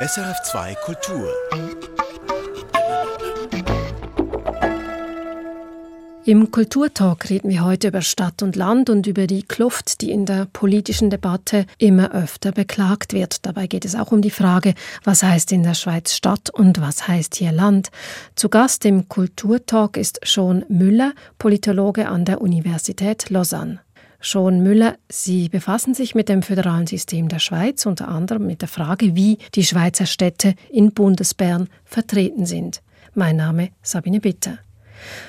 SRF2 Kultur. Im Kulturtalk reden wir heute über Stadt und Land und über die Kluft, die in der politischen Debatte immer öfter beklagt wird. Dabei geht es auch um die Frage, was heißt in der Schweiz Stadt und was heißt hier Land. Zu Gast im Kulturtalk ist Schon Müller, Politologe an der Universität Lausanne. Schon Müller, Sie befassen sich mit dem föderalen System der Schweiz, unter anderem mit der Frage, wie die Schweizer Städte in Bundesbern vertreten sind. Mein Name Sabine Bitter.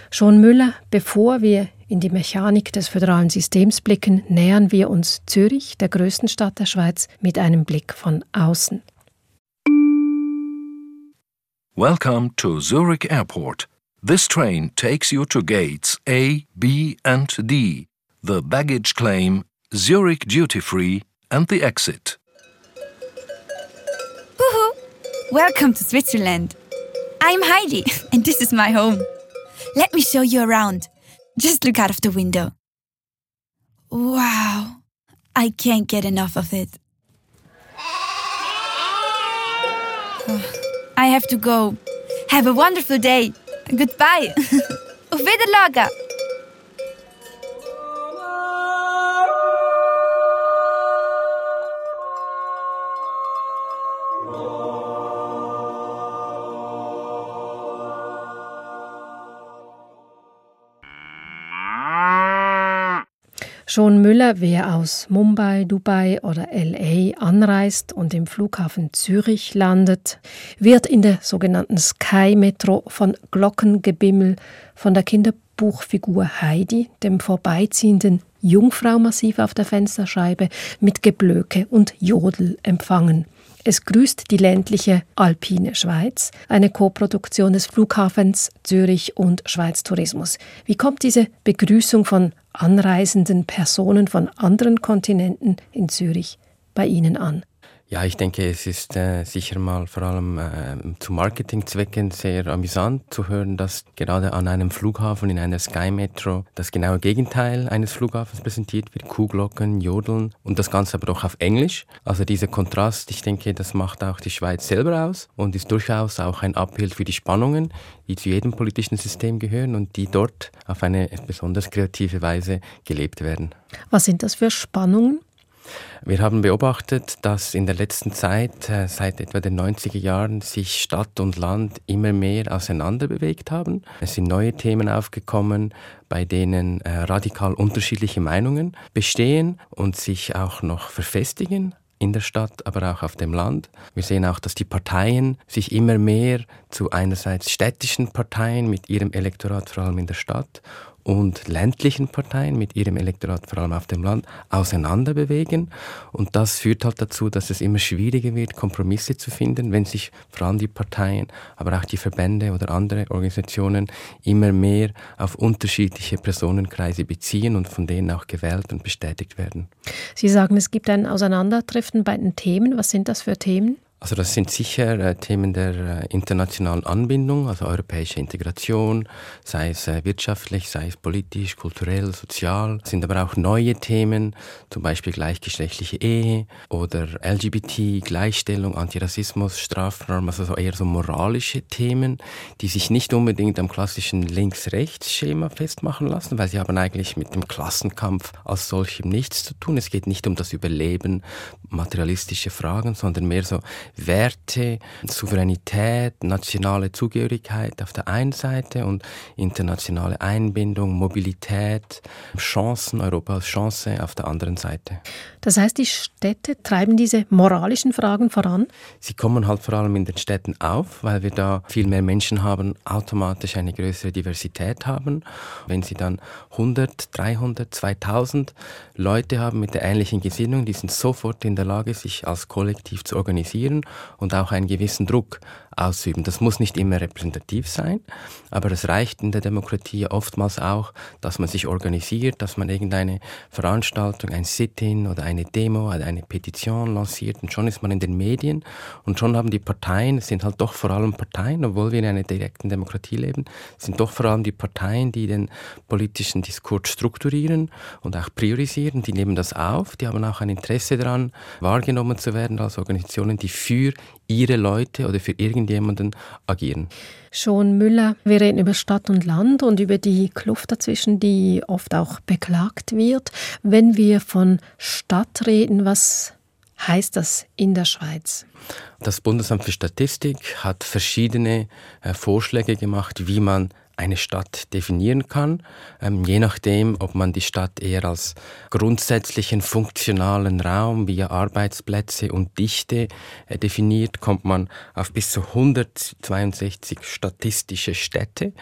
Schon Müller, bevor wir in die Mechanik des föderalen Systems blicken, nähern wir uns Zürich, der größten Stadt der Schweiz, mit einem Blick von außen. Welcome to Zurich Airport. This train takes you to gates A, B, and D the baggage claim, Zurich duty free, and the exit. Woohoo! Welcome to Switzerland. I'm Heidi, and this is my home. Let me show you around. Just look out of the window. Wow, I can't get enough of it. I have to go. Have a wonderful day. Goodbye. Auf Wiederlager. Schon Müller, wer aus Mumbai, Dubai oder LA anreist und im Flughafen Zürich landet, wird in der sogenannten Sky Metro von Glockengebimmel von der Kinderbuchfigur Heidi, dem vorbeiziehenden Jungfrau-Massiv auf der Fensterscheibe, mit Geblöke und Jodel empfangen. Es grüßt die ländliche Alpine Schweiz, eine Koproduktion des Flughafens Zürich und Schweiz Tourismus. Wie kommt diese Begrüßung von anreisenden Personen von anderen Kontinenten in Zürich bei Ihnen an? Ja, ich denke, es ist äh, sicher mal vor allem äh, zu Marketingzwecken sehr amüsant zu hören, dass gerade an einem Flughafen in einer Sky Metro das genaue Gegenteil eines Flughafens präsentiert wird, Kuhglocken, Jodeln und das Ganze aber auch auf Englisch. Also dieser Kontrast, ich denke, das macht auch die Schweiz selber aus und ist durchaus auch ein Abbild für die Spannungen, die zu jedem politischen System gehören und die dort auf eine besonders kreative Weise gelebt werden. Was sind das für Spannungen? Wir haben beobachtet, dass in der letzten Zeit, äh, seit etwa den 90er Jahren, sich Stadt und Land immer mehr auseinander bewegt haben. Es sind neue Themen aufgekommen, bei denen äh, radikal unterschiedliche Meinungen bestehen und sich auch noch verfestigen in der Stadt, aber auch auf dem Land. Wir sehen auch, dass die Parteien sich immer mehr zu einerseits städtischen Parteien mit ihrem Elektorat vor allem in der Stadt und ländlichen Parteien mit ihrem Elektorat, vor allem auf dem Land, auseinanderbewegen. Und das führt halt dazu, dass es immer schwieriger wird, Kompromisse zu finden, wenn sich vor allem die Parteien, aber auch die Verbände oder andere Organisationen immer mehr auf unterschiedliche Personenkreise beziehen und von denen auch gewählt und bestätigt werden. Sie sagen, es gibt ein Auseinanderdriften bei den Themen. Was sind das für Themen? Also das sind sicher äh, Themen der äh, internationalen Anbindung, also europäische Integration, sei es äh, wirtschaftlich, sei es politisch, kulturell, sozial. Es sind aber auch neue Themen, zum Beispiel gleichgeschlechtliche Ehe oder LGBT, Gleichstellung, Antirassismus, Strafnorm, also so eher so moralische Themen, die sich nicht unbedingt am klassischen Links-Rechts-Schema festmachen lassen, weil sie haben eigentlich mit dem Klassenkampf als solchem nichts zu tun. Es geht nicht um das Überleben, materialistische Fragen, sondern mehr so Werte, Souveränität, nationale Zugehörigkeit auf der einen Seite und internationale Einbindung, Mobilität, Chancen, Europa als Chance auf der anderen Seite. Das heißt, die Städte treiben diese moralischen Fragen voran? Sie kommen halt vor allem in den Städten auf, weil wir da viel mehr Menschen haben, automatisch eine größere Diversität haben. Wenn Sie dann 100, 300, 2000 Leute haben mit der ähnlichen Gesinnung, die sind sofort in der Lage, sich als Kollektiv zu organisieren und auch einen gewissen Druck ausüben. Das muss nicht immer repräsentativ sein, aber es reicht in der Demokratie oftmals auch, dass man sich organisiert, dass man irgendeine Veranstaltung, ein Sit-in oder eine Demo oder eine Petition lanciert und schon ist man in den Medien und schon haben die Parteien, es sind halt doch vor allem Parteien, obwohl wir in einer direkten Demokratie leben, sind doch vor allem die Parteien, die den politischen Diskurs strukturieren und auch priorisieren, die nehmen das auf, die haben auch ein Interesse daran, wahrgenommen zu werden als Organisationen, die für ihre Leute oder für irgendjemanden agieren. Schon Müller, wir reden über Stadt und Land und über die Kluft dazwischen, die oft auch beklagt wird. Wenn wir von Stadt reden, was heißt das in der Schweiz? Das Bundesamt für Statistik hat verschiedene äh, Vorschläge gemacht, wie man eine Stadt definieren kann, ähm, je nachdem, ob man die Stadt eher als grundsätzlichen funktionalen Raum via Arbeitsplätze und Dichte äh, definiert, kommt man auf bis zu 162 statistische Städte.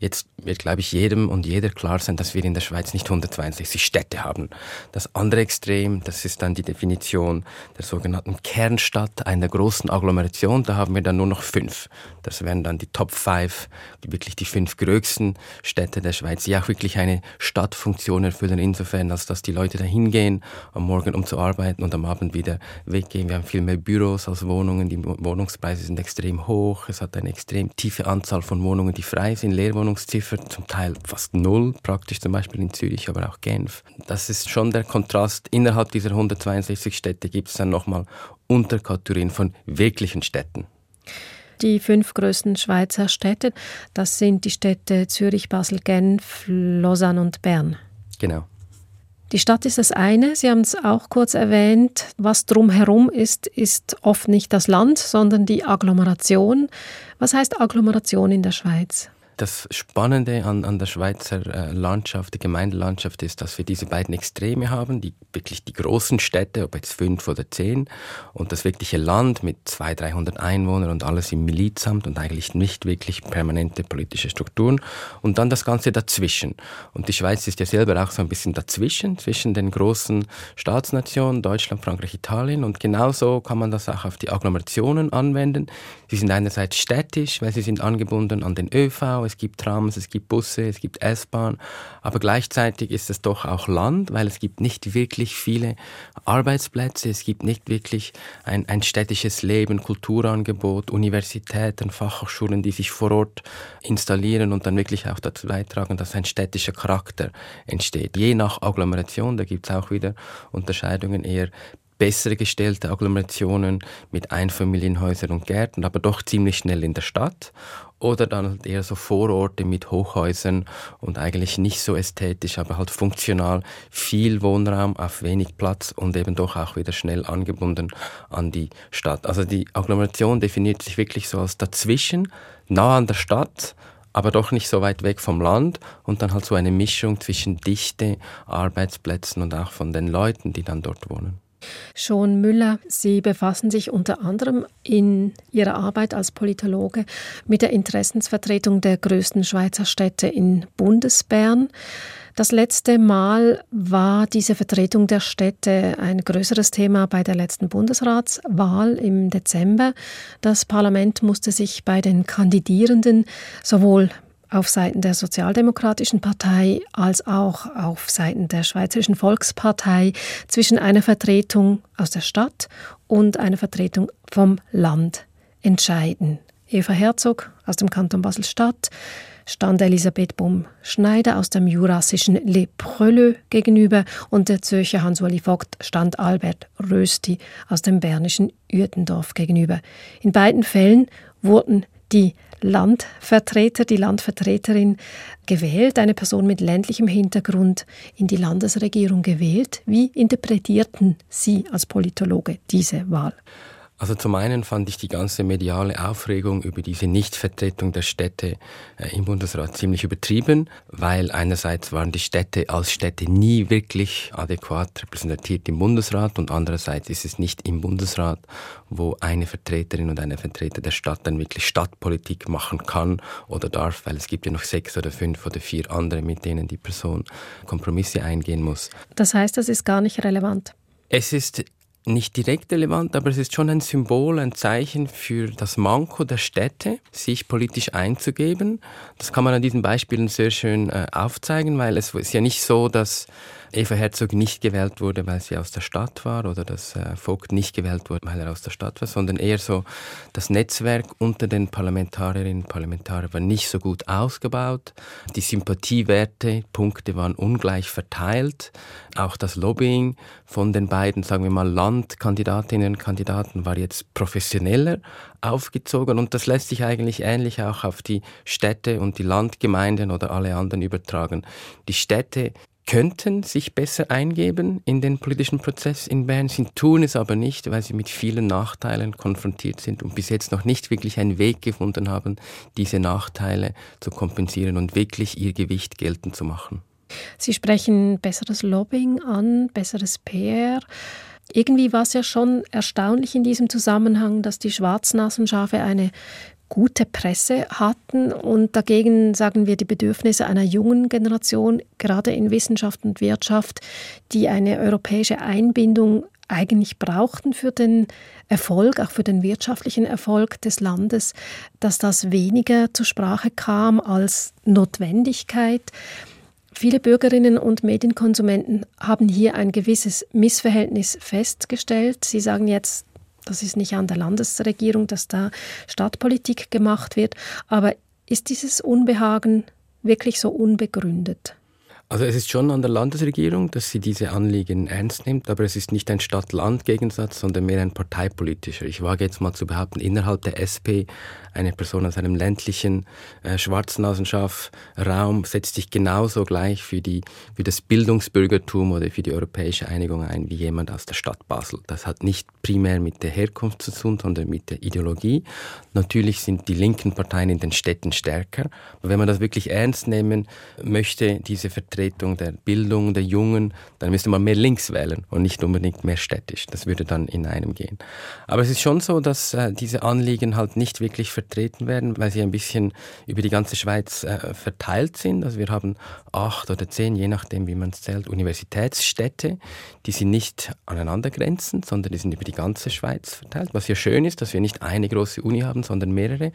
Jetzt wird, glaube ich, jedem und jeder klar sein, dass wir in der Schweiz nicht 162 Städte haben. Das andere Extrem, das ist dann die Definition der sogenannten Kernstadt einer großen Agglomeration. Da haben wir dann nur noch fünf. Das wären dann die Top Five, wirklich die fünf größten Städte der Schweiz, die auch wirklich eine Stadtfunktion erfüllen, insofern, als dass die Leute da hingehen am Morgen, um zu arbeiten und am Abend wieder weggehen. Wir haben viel mehr Büros als Wohnungen. Die Wohnungspreise sind extrem hoch. Es hat eine extrem tiefe Anzahl von Wohnungen, die frei sind, Leerwohnungen Wohnungsziffer, zum Teil fast null, praktisch zum Beispiel in Zürich, aber auch Genf. Das ist schon der Kontrast. Innerhalb dieser 162 Städte gibt es dann nochmal Unterkategorien von wirklichen Städten. Die fünf größten Schweizer Städte, das sind die Städte Zürich, Basel, Genf, Lausanne und Bern. Genau. Die Stadt ist das eine, Sie haben es auch kurz erwähnt. Was drumherum ist, ist oft nicht das Land, sondern die Agglomeration. Was heißt Agglomeration in der Schweiz? Das Spannende an, an der Schweizer äh, Landschaft, der Gemeindelandschaft, ist, dass wir diese beiden Extreme haben, die wirklich die großen Städte, ob jetzt fünf oder zehn, und das wirkliche Land mit 200, 300 Einwohnern und alles im Milizamt und eigentlich nicht wirklich permanente politische Strukturen. Und dann das Ganze dazwischen. Und die Schweiz ist ja selber auch so ein bisschen dazwischen, zwischen den großen Staatsnationen, Deutschland, Frankreich, Italien. Und genauso kann man das auch auf die Agglomerationen anwenden. Sie sind einerseits städtisch, weil sie sind angebunden an den ÖV, es gibt Trams, es gibt Busse, es gibt S-Bahn, aber gleichzeitig ist es doch auch Land, weil es gibt nicht wirklich viele Arbeitsplätze, es gibt nicht wirklich ein, ein städtisches Leben, Kulturangebot, Universitäten, Fachhochschulen, die sich vor Ort installieren und dann wirklich auch dazu beitragen, dass ein städtischer Charakter entsteht. Je nach Agglomeration, da gibt es auch wieder Unterscheidungen eher besser gestellte Agglomerationen mit Einfamilienhäusern und Gärten, aber doch ziemlich schnell in der Stadt. Oder dann halt eher so Vororte mit Hochhäusern und eigentlich nicht so ästhetisch, aber halt funktional, viel Wohnraum auf wenig Platz und eben doch auch wieder schnell angebunden an die Stadt. Also die Agglomeration definiert sich wirklich so als dazwischen, nah an der Stadt, aber doch nicht so weit weg vom Land und dann halt so eine Mischung zwischen Dichte, Arbeitsplätzen und auch von den Leuten, die dann dort wohnen. Schon Müller, Sie befassen sich unter anderem in Ihrer Arbeit als Politologe mit der Interessensvertretung der größten Schweizer Städte in Bundesbern. Das letzte Mal war diese Vertretung der Städte ein größeres Thema bei der letzten Bundesratswahl im Dezember. Das Parlament musste sich bei den Kandidierenden sowohl auf Seiten der Sozialdemokratischen Partei als auch auf Seiten der Schweizerischen Volkspartei zwischen einer Vertretung aus der Stadt und einer Vertretung vom Land entscheiden. Eva Herzog aus dem Kanton Basel-Stadt stand Elisabeth Baum-Schneider aus dem jurassischen Le Preleux gegenüber und der Zürcher Hans-Uli Vogt stand Albert Rösti aus dem bernischen Uetendorf gegenüber. In beiden Fällen wurden die Landvertreter, die Landvertreterin gewählt, eine Person mit ländlichem Hintergrund in die Landesregierung gewählt. Wie interpretierten Sie als Politologe diese Wahl? Also zum einen fand ich die ganze mediale Aufregung über diese Nichtvertretung der Städte äh, im Bundesrat ziemlich übertrieben, weil einerseits waren die Städte als Städte nie wirklich adäquat repräsentiert im Bundesrat und andererseits ist es nicht im Bundesrat, wo eine Vertreterin und eine Vertreter der Stadt dann wirklich Stadtpolitik machen kann oder darf, weil es gibt ja noch sechs oder fünf oder vier andere, mit denen die Person Kompromisse eingehen muss. Das heißt, das ist gar nicht relevant. Es ist nicht direkt relevant, aber es ist schon ein Symbol, ein Zeichen für das Manko der Städte, sich politisch einzugeben. Das kann man an diesen Beispielen sehr schön äh, aufzeigen, weil es ist ja nicht so, dass Eva Herzog nicht gewählt wurde, weil sie aus der Stadt war oder dass äh, Vogt nicht gewählt wurde, weil er aus der Stadt war, sondern eher so, das Netzwerk unter den Parlamentarierinnen und Parlamentariern war nicht so gut ausgebaut. Die Sympathiewerte, Punkte waren ungleich verteilt. Auch das Lobbying von den beiden, sagen wir mal, Landkandidatinnen und Kandidaten war jetzt professioneller aufgezogen und das lässt sich eigentlich ähnlich auch auf die Städte und die Landgemeinden oder alle anderen übertragen. Die Städte könnten sich besser eingeben in den politischen Prozess in Bern. Sie tun es aber nicht, weil sie mit vielen Nachteilen konfrontiert sind und bis jetzt noch nicht wirklich einen Weg gefunden haben, diese Nachteile zu kompensieren und wirklich ihr Gewicht geltend zu machen. Sie sprechen besseres Lobbying an, besseres PR. Irgendwie war es ja schon erstaunlich in diesem Zusammenhang, dass die Schwarznasenschafe eine gute Presse hatten und dagegen sagen wir die Bedürfnisse einer jungen Generation, gerade in Wissenschaft und Wirtschaft, die eine europäische Einbindung eigentlich brauchten für den Erfolg, auch für den wirtschaftlichen Erfolg des Landes, dass das weniger zur Sprache kam als Notwendigkeit. Viele Bürgerinnen und Medienkonsumenten haben hier ein gewisses Missverhältnis festgestellt. Sie sagen jetzt, das ist nicht an der Landesregierung, dass da Stadtpolitik gemacht wird. Aber ist dieses Unbehagen wirklich so unbegründet? Also es ist schon an der Landesregierung, dass sie diese Anliegen ernst nimmt, aber es ist nicht ein Stadt-Land-Gegensatz, sondern mehr ein parteipolitischer. Ich wage jetzt mal zu behaupten, innerhalb der SP eine Person aus einem ländlichen äh, Schwarznasenschaf-Raum setzt sich genauso gleich für, die, für das Bildungsbürgertum oder für die europäische Einigung ein wie jemand aus der Stadt Basel. Das hat nicht primär mit der Herkunft zu tun, sondern mit der Ideologie. Natürlich sind die linken Parteien in den Städten stärker, aber wenn man das wirklich ernst nehmen möchte, diese Vertretung der Bildung der Jungen, dann müsste man mehr links wählen und nicht unbedingt mehr städtisch. Das würde dann in einem gehen. Aber es ist schon so, dass äh, diese Anliegen halt nicht wirklich vertreten werden, weil sie ein bisschen über die ganze Schweiz äh, verteilt sind. Also wir haben acht oder zehn, je nachdem, wie man es zählt, Universitätsstädte, die sind nicht aneinander grenzen, sondern die sind über die ganze Schweiz verteilt. Was ja schön ist, dass wir nicht eine große Uni haben, sondern mehrere.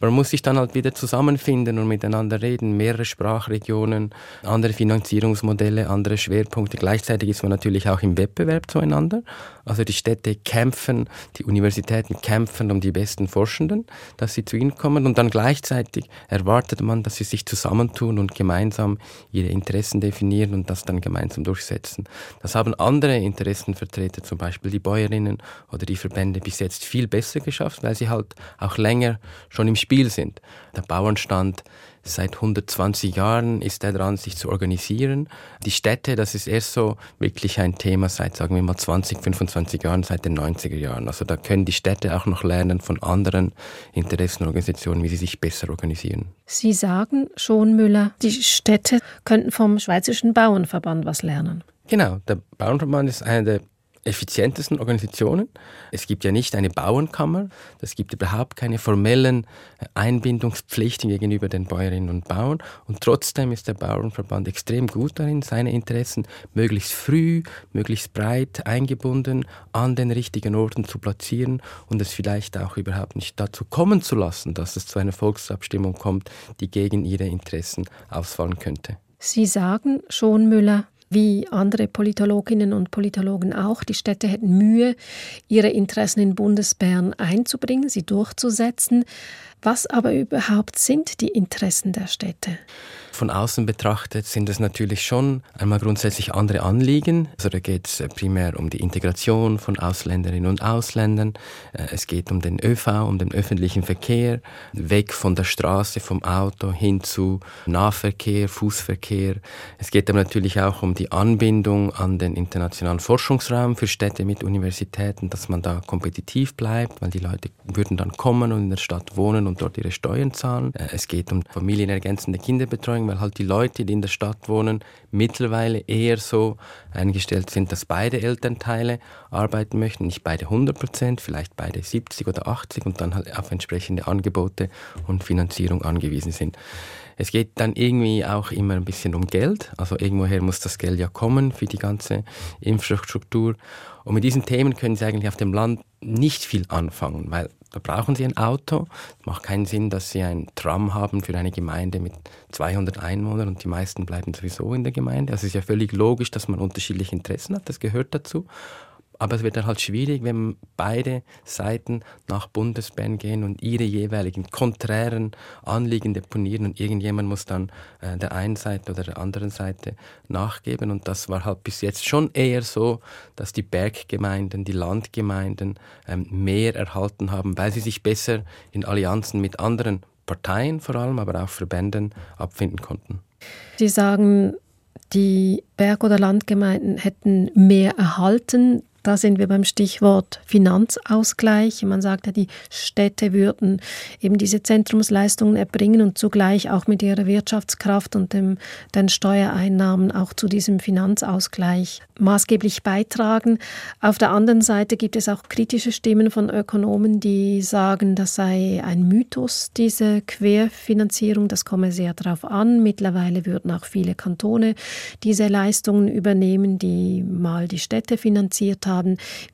Man muss sich dann halt wieder zusammenfinden und miteinander reden, mehrere Sprachregionen, andere Finanzierungsmodelle, andere Schwerpunkte. Gleichzeitig ist man natürlich auch im Wettbewerb zueinander. Also die Städte kämpfen, die Universitäten kämpfen um die besten Forschenden, dass sie zu ihnen kommen und dann gleichzeitig erwartet man, dass sie sich zusammentun und gemeinsam ihre Interessen definieren und das dann gemeinsam durchsetzen. Das haben andere Interessenvertreter, zum Beispiel die Bäuerinnen oder die Verbände, bis jetzt viel besser geschafft, weil sie halt auch länger schon im Spiel sind. Der Bauernstand seit 120 Jahren ist er dran, sich zu organisieren. Die Städte, das ist erst so wirklich ein Thema seit, sagen wir mal, 20, 25 Jahren, seit den 90er Jahren. Also da können die Städte auch noch lernen von anderen Interessenorganisationen, wie sie sich besser organisieren. Sie sagen schon, Müller, die Städte könnten vom Schweizerischen Bauernverband was lernen. Genau, der Bauernverband ist einer der effizientesten Organisationen. Es gibt ja nicht eine Bauernkammer, es gibt überhaupt keine formellen Einbindungspflichten gegenüber den Bäuerinnen und Bauern und trotzdem ist der Bauernverband extrem gut darin, seine Interessen möglichst früh, möglichst breit eingebunden an den richtigen Orten zu platzieren und es vielleicht auch überhaupt nicht dazu kommen zu lassen, dass es zu einer Volksabstimmung kommt, die gegen ihre Interessen ausfallen könnte. Sie sagen schon, Müller, wie andere Politologinnen und Politologen auch, die Städte hätten Mühe, ihre Interessen in Bundesbern einzubringen, sie durchzusetzen. Was aber überhaupt sind die Interessen der Städte? Von außen betrachtet sind es natürlich schon einmal grundsätzlich andere Anliegen. Also da geht es äh, primär um die Integration von Ausländerinnen und Ausländern. Äh, es geht um den ÖV, um den öffentlichen Verkehr, weg von der Straße, vom Auto hin zu Nahverkehr, Fußverkehr. Es geht aber natürlich auch um die Anbindung an den internationalen Forschungsraum für Städte mit Universitäten, dass man da kompetitiv bleibt, weil die Leute würden dann kommen und in der Stadt wohnen und dort ihre Steuern zahlen. Äh, es geht um familienergänzende Kinderbetreuung weil halt die Leute, die in der Stadt wohnen, mittlerweile eher so eingestellt sind, dass beide Elternteile arbeiten möchten, nicht beide 100 Prozent, vielleicht beide 70 oder 80 und dann halt auf entsprechende Angebote und Finanzierung angewiesen sind. Es geht dann irgendwie auch immer ein bisschen um Geld. Also irgendwoher muss das Geld ja kommen für die ganze Infrastruktur. Und mit diesen Themen können Sie eigentlich auf dem Land nicht viel anfangen, weil da brauchen Sie ein Auto. Es macht keinen Sinn, dass Sie ein Tram haben für eine Gemeinde mit 200 Einwohnern und die meisten bleiben sowieso in der Gemeinde. Also es ist ja völlig logisch, dass man unterschiedliche Interessen hat. Das gehört dazu. Aber es wird dann halt schwierig, wenn beide Seiten nach Bundesbern gehen und ihre jeweiligen konträren Anliegen deponieren und irgendjemand muss dann äh, der einen Seite oder der anderen Seite nachgeben. Und das war halt bis jetzt schon eher so, dass die Berggemeinden, die Landgemeinden ähm, mehr erhalten haben, weil sie sich besser in Allianzen mit anderen Parteien vor allem, aber auch Verbänden abfinden konnten. Sie sagen, die Berg- oder Landgemeinden hätten mehr erhalten. Da sind wir beim Stichwort Finanzausgleich. Man sagt ja, die Städte würden eben diese Zentrumsleistungen erbringen und zugleich auch mit ihrer Wirtschaftskraft und dem, den Steuereinnahmen auch zu diesem Finanzausgleich maßgeblich beitragen. Auf der anderen Seite gibt es auch kritische Stimmen von Ökonomen, die sagen, das sei ein Mythos, diese Querfinanzierung. Das komme sehr darauf an. Mittlerweile würden auch viele Kantone diese Leistungen übernehmen, die mal die Städte finanziert haben.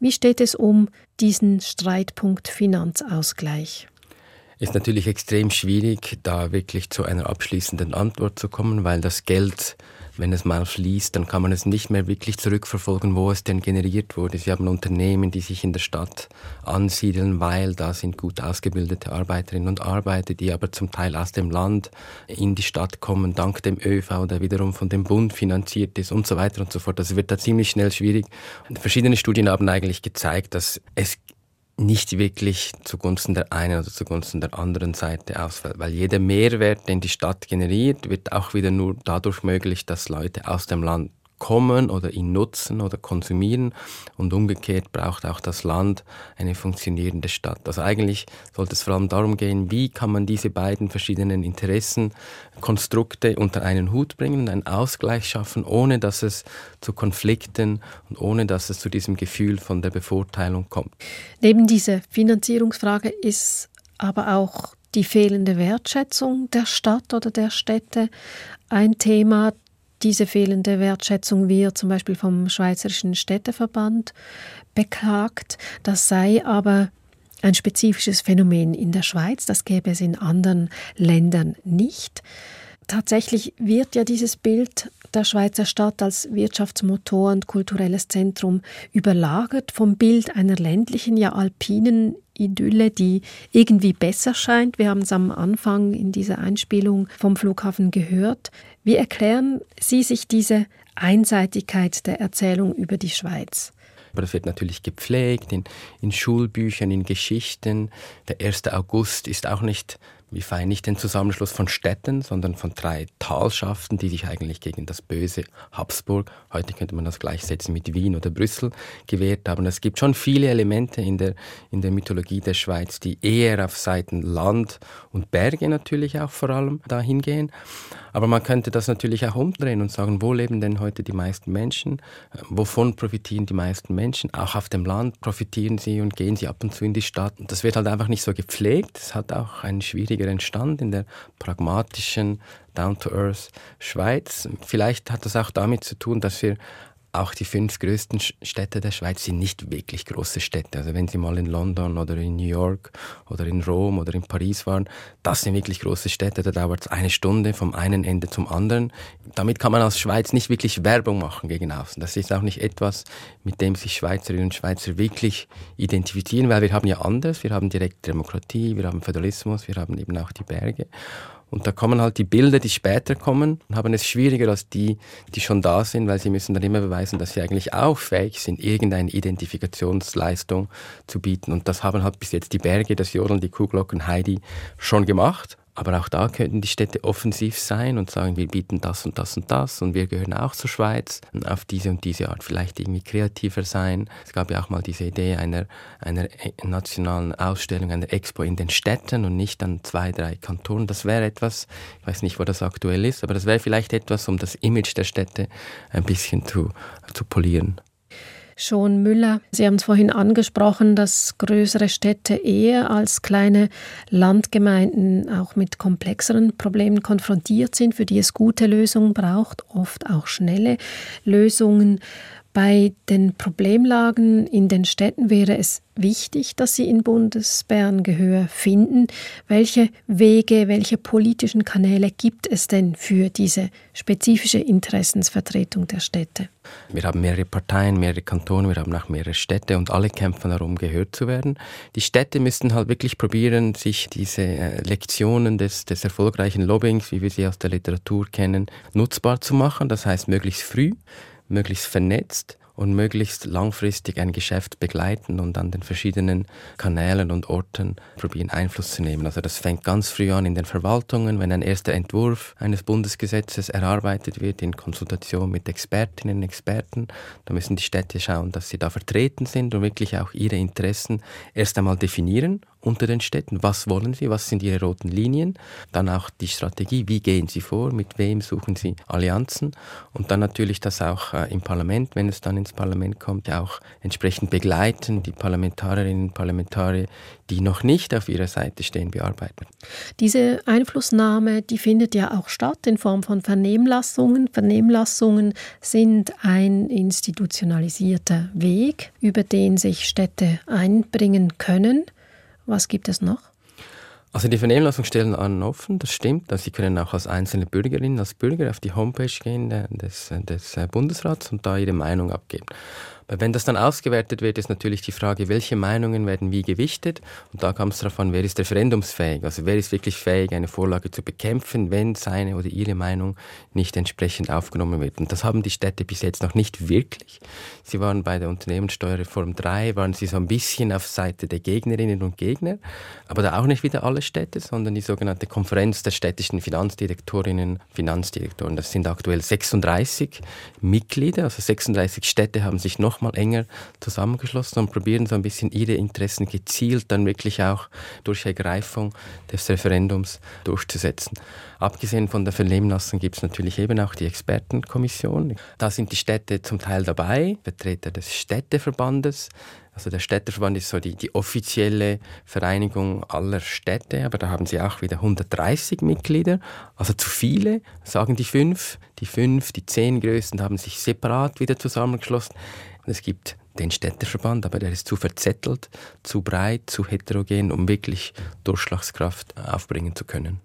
Wie steht es um diesen Streitpunkt Finanzausgleich? Ist natürlich extrem schwierig, da wirklich zu einer abschließenden Antwort zu kommen, weil das Geld wenn es mal fließt, dann kann man es nicht mehr wirklich zurückverfolgen, wo es denn generiert wurde. Sie haben Unternehmen, die sich in der Stadt ansiedeln, weil da sind gut ausgebildete Arbeiterinnen und Arbeiter, die aber zum Teil aus dem Land in die Stadt kommen, dank dem ÖV, der wiederum von dem Bund finanziert ist und so weiter und so fort. Das wird da ziemlich schnell schwierig. Verschiedene Studien haben eigentlich gezeigt, dass es nicht wirklich zugunsten der einen oder zugunsten der anderen Seite ausfällt. Weil jeder Mehrwert, den die Stadt generiert, wird auch wieder nur dadurch möglich, dass Leute aus dem Land kommen oder ihn nutzen oder konsumieren. Und umgekehrt braucht auch das Land eine funktionierende Stadt. Also eigentlich sollte es vor allem darum gehen, wie kann man diese beiden verschiedenen Interessenkonstrukte unter einen Hut bringen und einen Ausgleich schaffen, ohne dass es zu Konflikten und ohne dass es zu diesem Gefühl von der Bevorteilung kommt. Neben dieser Finanzierungsfrage ist aber auch die fehlende Wertschätzung der Stadt oder der Städte ein Thema, diese fehlende Wertschätzung wird zum Beispiel vom Schweizerischen Städteverband beklagt. Das sei aber ein spezifisches Phänomen in der Schweiz, das gäbe es in anderen Ländern nicht. Tatsächlich wird ja dieses Bild der Schweizer Stadt als Wirtschaftsmotor und kulturelles Zentrum überlagert vom Bild einer ländlichen, ja alpinen Idylle, die irgendwie besser scheint. Wir haben es am Anfang in dieser Einspielung vom Flughafen gehört. Wie erklären Sie sich diese Einseitigkeit der Erzählung über die Schweiz? Aber das wird natürlich gepflegt in, in Schulbüchern, in Geschichten. Der 1. August ist auch nicht wie fein nicht den Zusammenschluss von Städten, sondern von drei Talschaften, die sich eigentlich gegen das böse Habsburg, heute könnte man das gleichsetzen mit Wien oder Brüssel, gewehrt haben. Es gibt schon viele Elemente in der, in der Mythologie der Schweiz, die eher auf Seiten Land und Berge natürlich auch vor allem dahin gehen. Aber man könnte das natürlich auch umdrehen und sagen, wo leben denn heute die meisten Menschen? Wovon profitieren die meisten Menschen? Auch auf dem Land profitieren sie und gehen sie ab und zu in die Stadt. Das wird halt einfach nicht so gepflegt. Es hat auch einen schwierigeren Stand in der pragmatischen, down-to-earth Schweiz. Vielleicht hat das auch damit zu tun, dass wir auch die fünf größten Städte der Schweiz sind nicht wirklich große Städte. Also wenn Sie mal in London oder in New York oder in Rom oder in Paris waren, das sind wirklich große Städte. Da dauert es eine Stunde vom einen Ende zum anderen. Damit kann man als Schweiz nicht wirklich Werbung machen gegen außen. Das ist auch nicht etwas, mit dem sich Schweizerinnen und Schweizer wirklich identifizieren, weil wir haben ja anderes. Wir haben direkte Demokratie, wir haben Föderalismus, wir haben eben auch die Berge. Und da kommen halt die Bilder, die später kommen, haben es schwieriger als die, die schon da sind, weil sie müssen dann immer beweisen, dass sie eigentlich auch fähig sind, irgendeine Identifikationsleistung zu bieten. Und das haben halt bis jetzt die Berge, das Jodeln, die Kuhglocken, Heidi schon gemacht. Aber auch da könnten die Städte offensiv sein und sagen, wir bieten das und das und das und wir gehören auch zur Schweiz und auf diese und diese Art vielleicht irgendwie kreativer sein. Es gab ja auch mal diese Idee einer, einer nationalen Ausstellung, einer Expo in den Städten und nicht an zwei, drei Kantonen. Das wäre etwas, ich weiß nicht, wo das aktuell ist, aber das wäre vielleicht etwas, um das Image der Städte ein bisschen zu, zu polieren. Schon Müller, Sie haben es vorhin angesprochen, dass größere Städte eher als kleine Landgemeinden auch mit komplexeren Problemen konfrontiert sind, für die es gute Lösungen braucht, oft auch schnelle Lösungen. Bei den Problemlagen in den Städten wäre es wichtig, dass sie in Bundesbern Gehör finden. Welche Wege, welche politischen Kanäle gibt es denn für diese spezifische Interessensvertretung der Städte? Wir haben mehrere Parteien, mehrere Kantone, wir haben auch mehrere Städte und alle kämpfen darum, gehört zu werden. Die Städte müssten halt wirklich probieren, sich diese äh, Lektionen des, des erfolgreichen Lobbyings, wie wir sie aus der Literatur kennen, nutzbar zu machen. Das heißt, möglichst früh möglichst vernetzt und möglichst langfristig ein Geschäft begleiten und an den verschiedenen Kanälen und Orten probieren Einfluss zu nehmen. Also das fängt ganz früh an in den Verwaltungen, wenn ein erster Entwurf eines Bundesgesetzes erarbeitet wird in Konsultation mit Expertinnen und Experten. Da müssen die Städte schauen, dass sie da vertreten sind und wirklich auch ihre Interessen erst einmal definieren unter den Städten. Was wollen sie? Was sind ihre roten Linien? Dann auch die Strategie. Wie gehen sie vor? Mit wem suchen sie Allianzen? Und dann natürlich das auch äh, im Parlament, wenn es dann ins Parlament kommt, auch entsprechend begleiten, die Parlamentarierinnen und Parlamentarier, die noch nicht auf ihrer Seite stehen, bearbeiten. Diese Einflussnahme, die findet ja auch statt in Form von Vernehmlassungen. Vernehmlassungen sind ein institutionalisierter Weg, über den sich Städte einbringen können. Was gibt es noch? Also die Vernehmlassung stellen an offen, das stimmt. Also Sie können auch als einzelne Bürgerin, als Bürger auf die Homepage gehen des, des Bundesrats und da Ihre Meinung abgeben. Weil wenn das dann ausgewertet wird, ist natürlich die Frage, welche Meinungen werden wie gewichtet. Und da kam es darauf an, wer ist referendumsfähig. Also wer ist wirklich fähig, eine Vorlage zu bekämpfen, wenn seine oder ihre Meinung nicht entsprechend aufgenommen wird. Und das haben die Städte bis jetzt noch nicht wirklich. Sie waren bei der Unternehmenssteuerreform 3, waren sie so ein bisschen auf Seite der Gegnerinnen und Gegner, aber da auch nicht wieder alle Städte, sondern die sogenannte Konferenz der städtischen Finanzdirektorinnen, Finanzdirektoren. Das sind aktuell 36 Mitglieder, also 36 Städte haben sich noch nochmal enger zusammengeschlossen und probieren so ein bisschen ihre Interessen gezielt dann wirklich auch durch Ergreifung des Referendums durchzusetzen. Abgesehen von der Vernehmlassung gibt es natürlich eben auch die Expertenkommission. Da sind die Städte zum Teil dabei, Vertreter des Städteverbandes, also der Städteverband ist so die, die offizielle Vereinigung aller Städte, aber da haben sie auch wieder 130 Mitglieder, also zu viele, sagen die fünf. Die fünf, die zehn größten haben sich separat wieder zusammengeschlossen. Es gibt den Städteverband, aber der ist zu verzettelt, zu breit, zu heterogen, um wirklich Durchschlagskraft aufbringen zu können.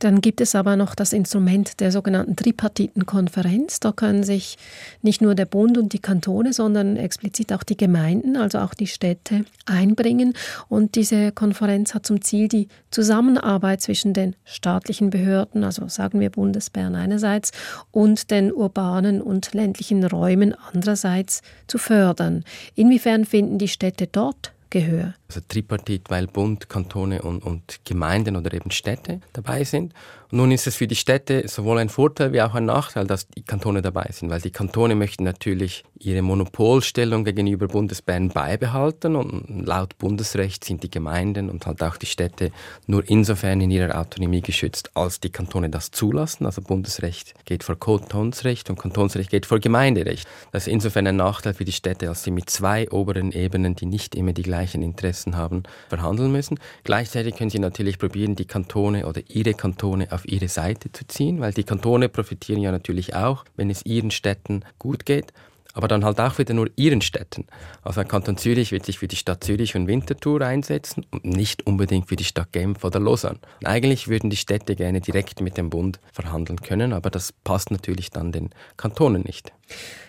Dann gibt es aber noch das Instrument der sogenannten Tripartitenkonferenz. Da können sich nicht nur der Bund und die Kantone, sondern explizit auch die Gemeinden, also auch die Städte einbringen. Und diese Konferenz hat zum Ziel, die Zusammenarbeit zwischen den staatlichen Behörden, also sagen wir Bundesbern einerseits, und den urbanen und ländlichen Räumen andererseits zu fördern. Inwiefern finden die Städte dort Gehör. Also Tripartit, weil Bund, Kantone und, und Gemeinden oder eben Städte dabei sind. Nun ist es für die Städte sowohl ein Vorteil wie auch ein Nachteil, dass die Kantone dabei sind, weil die Kantone möchten natürlich ihre Monopolstellung gegenüber Bundesbern beibehalten und laut Bundesrecht sind die Gemeinden und halt auch die Städte nur insofern in ihrer Autonomie geschützt, als die Kantone das zulassen. Also Bundesrecht geht vor Kantonsrecht und Kantonsrecht geht vor Gemeinderecht. Das ist insofern ein Nachteil für die Städte, als sie mit zwei oberen Ebenen, die nicht immer die gleichen Interessen haben, verhandeln müssen. Gleichzeitig können sie natürlich probieren, die Kantone oder ihre Kantone auf ihre Seite zu ziehen, weil die Kantone profitieren ja natürlich auch, wenn es ihren Städten gut geht aber dann halt auch wieder nur ihren Städten. Also der Kanton Zürich wird sich für die Stadt Zürich und Winterthur einsetzen und nicht unbedingt für die Stadt Genf oder Lausanne. Eigentlich würden die Städte gerne direkt mit dem Bund verhandeln können, aber das passt natürlich dann den Kantonen nicht.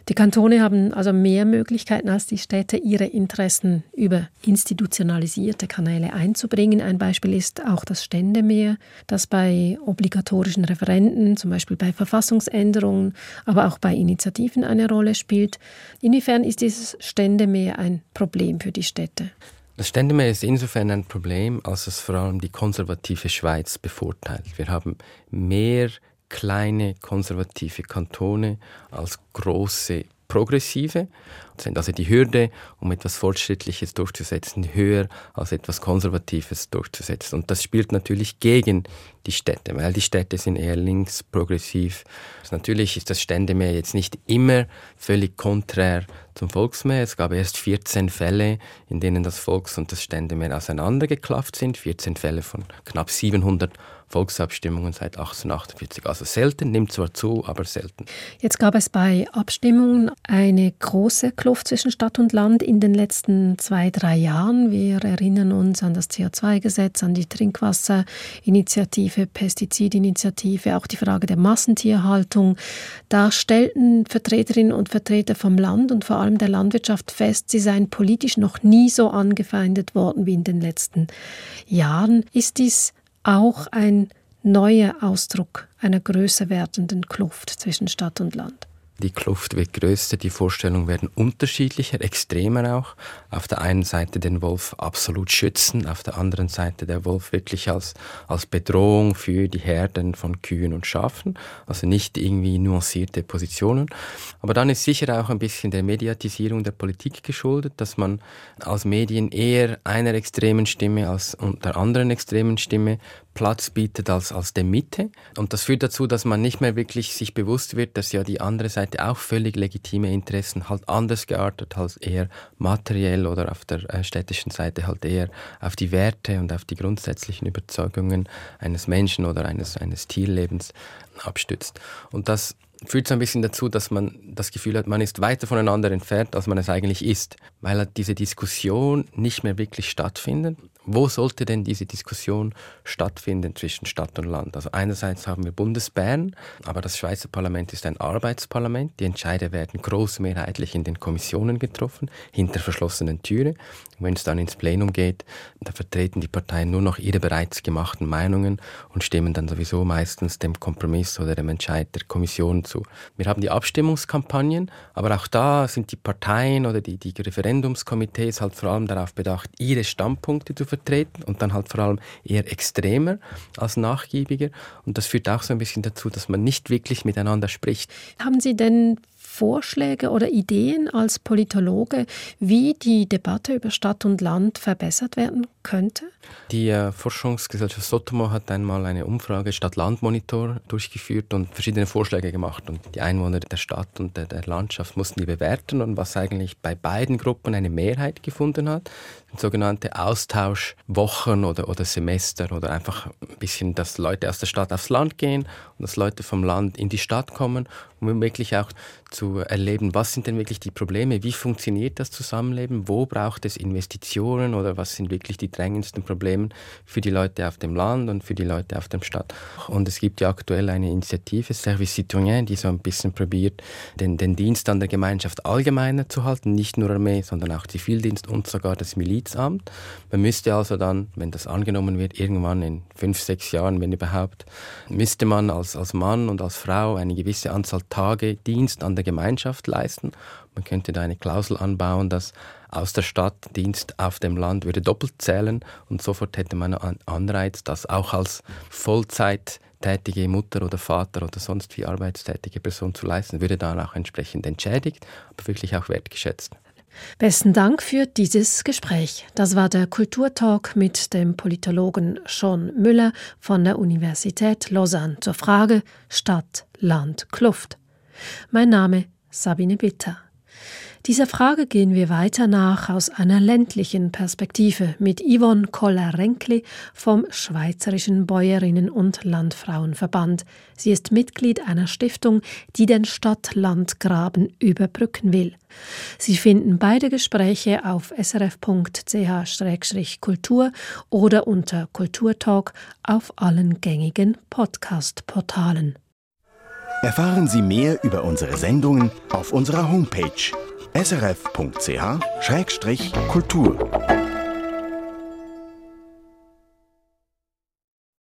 Die Kantone haben also mehr Möglichkeiten als die Städte, ihre Interessen über institutionalisierte Kanäle einzubringen. Ein Beispiel ist auch das Ständemeer, das bei obligatorischen Referenden, zum Beispiel bei Verfassungsänderungen, aber auch bei Initiativen eine Rolle spielt. Inwiefern ist dieses Ständemeer ein Problem für die Städte? Das Ständemeer ist insofern ein Problem, als es vor allem die konservative Schweiz bevorteilt. Wir haben mehr kleine konservative Kantone als große progressive. sind. Also die Hürde, um etwas Fortschrittliches durchzusetzen, höher als etwas Konservatives durchzusetzen. Und das spielt natürlich gegen die Städte, weil die Städte sind eher links, progressiv. Also natürlich ist das Ständemeer jetzt nicht immer völlig konträr zum Volksmeer. Es gab erst 14 Fälle, in denen das Volks- und das Ständemeer auseinandergeklafft sind. 14 Fälle von knapp 700 Volksabstimmungen seit 1848. Also selten, nimmt zwar zu, aber selten. Jetzt gab es bei Abstimmungen eine große Kluft zwischen Stadt und Land in den letzten zwei, drei Jahren. Wir erinnern uns an das CO2-Gesetz, an die Trinkwasserinitiative, Pestizidinitiative, auch die Frage der Massentierhaltung. Da stellten Vertreterinnen und Vertreter vom Land und vor allem der Landwirtschaft fest, sie seien politisch noch nie so angefeindet worden wie in den letzten Jahren. Ist dies auch ein neuer Ausdruck einer größer werdenden Kluft zwischen Stadt und Land. Die Kluft wird größer, die Vorstellungen werden unterschiedlicher, extremer auch. Auf der einen Seite den Wolf absolut schützen, auf der anderen Seite der Wolf wirklich als, als Bedrohung für die Herden von Kühen und Schafen. Also nicht irgendwie nuancierte Positionen. Aber dann ist sicher auch ein bisschen der Mediatisierung der Politik geschuldet, dass man als Medien eher einer extremen Stimme als der anderen extremen Stimme Platz bietet als, als der Mitte. Und das führt dazu, dass man nicht mehr wirklich sich bewusst wird, dass ja die andere Seite auch völlig legitime Interessen halt anders geartet, als eher materiell oder auf der äh, städtischen Seite halt eher auf die Werte und auf die grundsätzlichen Überzeugungen eines Menschen oder eines, eines Tierlebens abstützt. Und das führt so ein bisschen dazu, dass man das Gefühl hat, man ist weiter voneinander entfernt, als man es eigentlich ist, weil halt diese Diskussion nicht mehr wirklich stattfindet wo sollte denn diese Diskussion stattfinden zwischen Stadt und Land? Also einerseits haben wir Bundesbern, aber das Schweizer Parlament ist ein Arbeitsparlament. Die Entscheide werden großmehrheitlich in den Kommissionen getroffen, hinter verschlossenen Türen. Wenn es dann ins Plenum geht, da vertreten die Parteien nur noch ihre bereits gemachten Meinungen und stimmen dann sowieso meistens dem Kompromiss oder dem Entscheid der Kommission zu. Wir haben die Abstimmungskampagnen, aber auch da sind die Parteien oder die, die Referendumskomitees halt vor allem darauf bedacht, ihre Standpunkte zu vertreten und dann halt vor allem eher extremer als nachgiebiger. Und das führt auch so ein bisschen dazu, dass man nicht wirklich miteinander spricht. Haben Sie denn Vorschläge oder Ideen als Politologe, wie die Debatte über Stadt und Land verbessert werden könnte? Die äh, Forschungsgesellschaft Sotomo hat einmal eine Umfrage Stadt-Land-Monitor durchgeführt und verschiedene Vorschläge gemacht. Und die Einwohner der Stadt und der, der Landschaft mussten die bewerten. Und was eigentlich bei beiden Gruppen eine Mehrheit gefunden hat, sogenannte Austauschwochen oder, oder Semester oder einfach ein bisschen, dass Leute aus der Stadt aufs Land gehen und dass Leute vom Land in die Stadt kommen, um wirklich auch zu erleben, was sind denn wirklich die Probleme, wie funktioniert das Zusammenleben, wo braucht es Investitionen oder was sind wirklich die drängendsten Probleme für die Leute auf dem Land und für die Leute auf der Stadt. Und es gibt ja aktuell eine Initiative, Service Citoyen, die so ein bisschen probiert, den, den Dienst an der Gemeinschaft allgemeiner zu halten, nicht nur Armee, sondern auch Zivildienst und sogar das Milizamt. Man müsste also dann, wenn das angenommen wird, irgendwann in fünf, sechs Jahren, wenn überhaupt, müsste man als, als Mann und als Frau eine gewisse Anzahl Tage Dienst an der Gemeinschaft leisten. Man könnte da eine Klausel anbauen, dass aus der Stadt Dienst auf dem Land würde doppelt zählen und sofort hätte man einen Anreiz, das auch als Vollzeit tätige Mutter oder Vater oder sonst wie arbeitstätige Person zu leisten, würde dann auch entsprechend entschädigt, aber wirklich auch wertgeschätzt. Besten Dank für dieses Gespräch. Das war der Kulturtalk mit dem Politologen Sean Müller von der Universität Lausanne zur Frage Stadt, Land, Kluft. Mein Name Sabine Bitter. Dieser Frage gehen wir weiter nach aus einer ländlichen Perspektive mit Yvonne Koller-Renkli vom Schweizerischen Bäuerinnen- und Landfrauenverband. Sie ist Mitglied einer Stiftung, die den Stadt-Land-Graben überbrücken will. Sie finden beide Gespräche auf srf.ch-kultur oder unter Kulturtalk auf allen gängigen Podcast-Portalen. Erfahren Sie mehr über unsere Sendungen auf unserer Homepage srf.ch-kultur.